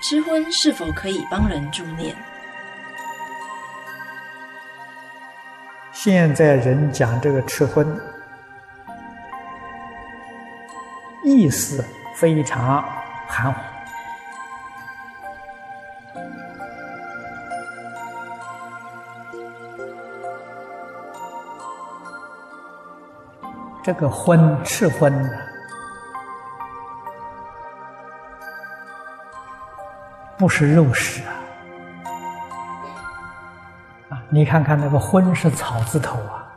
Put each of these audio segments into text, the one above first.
吃荤是否可以帮人助念？现在人讲这个吃荤，意思非常含糊。这个荤吃荤不是肉食啊！啊，你看看那个荤是草字头啊，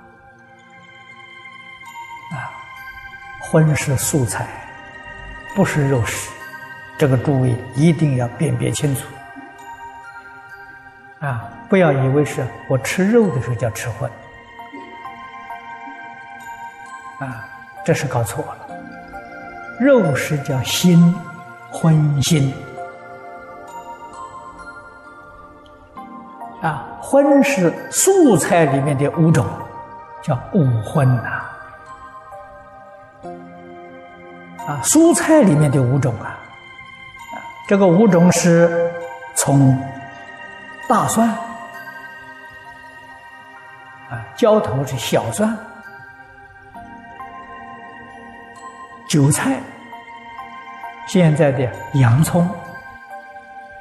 啊，荤是素菜，不是肉食，这个诸位一定要辨别清楚啊！不要以为是我吃肉的时候叫吃荤。啊，这是搞错了。肉食叫心，荤心。啊，荤是素菜里面的五种，叫五荤呐。啊，蔬菜里面的五种啊，啊，这个五种是从大蒜，啊，浇头是小蒜。韭菜，现在的洋葱，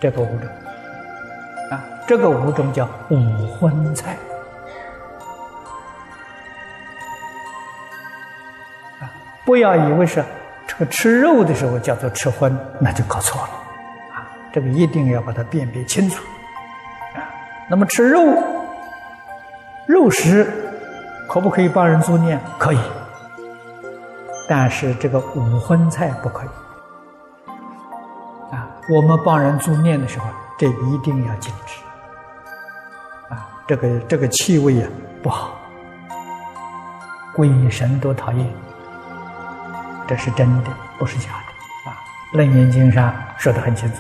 这个五种啊，这个五种叫五荤菜啊，不要以为是这个吃肉的时候叫做吃荤，那就搞错了啊，这个一定要把它辨别清楚啊。那么吃肉，肉食可不可以帮人助念？可以。但是这个五荤菜不可以啊！我们帮人助念的时候，这一定要禁止啊！这个这个气味啊不好，鬼神都讨厌，这是真的，不是假的啊！《楞严经》上说得很清楚。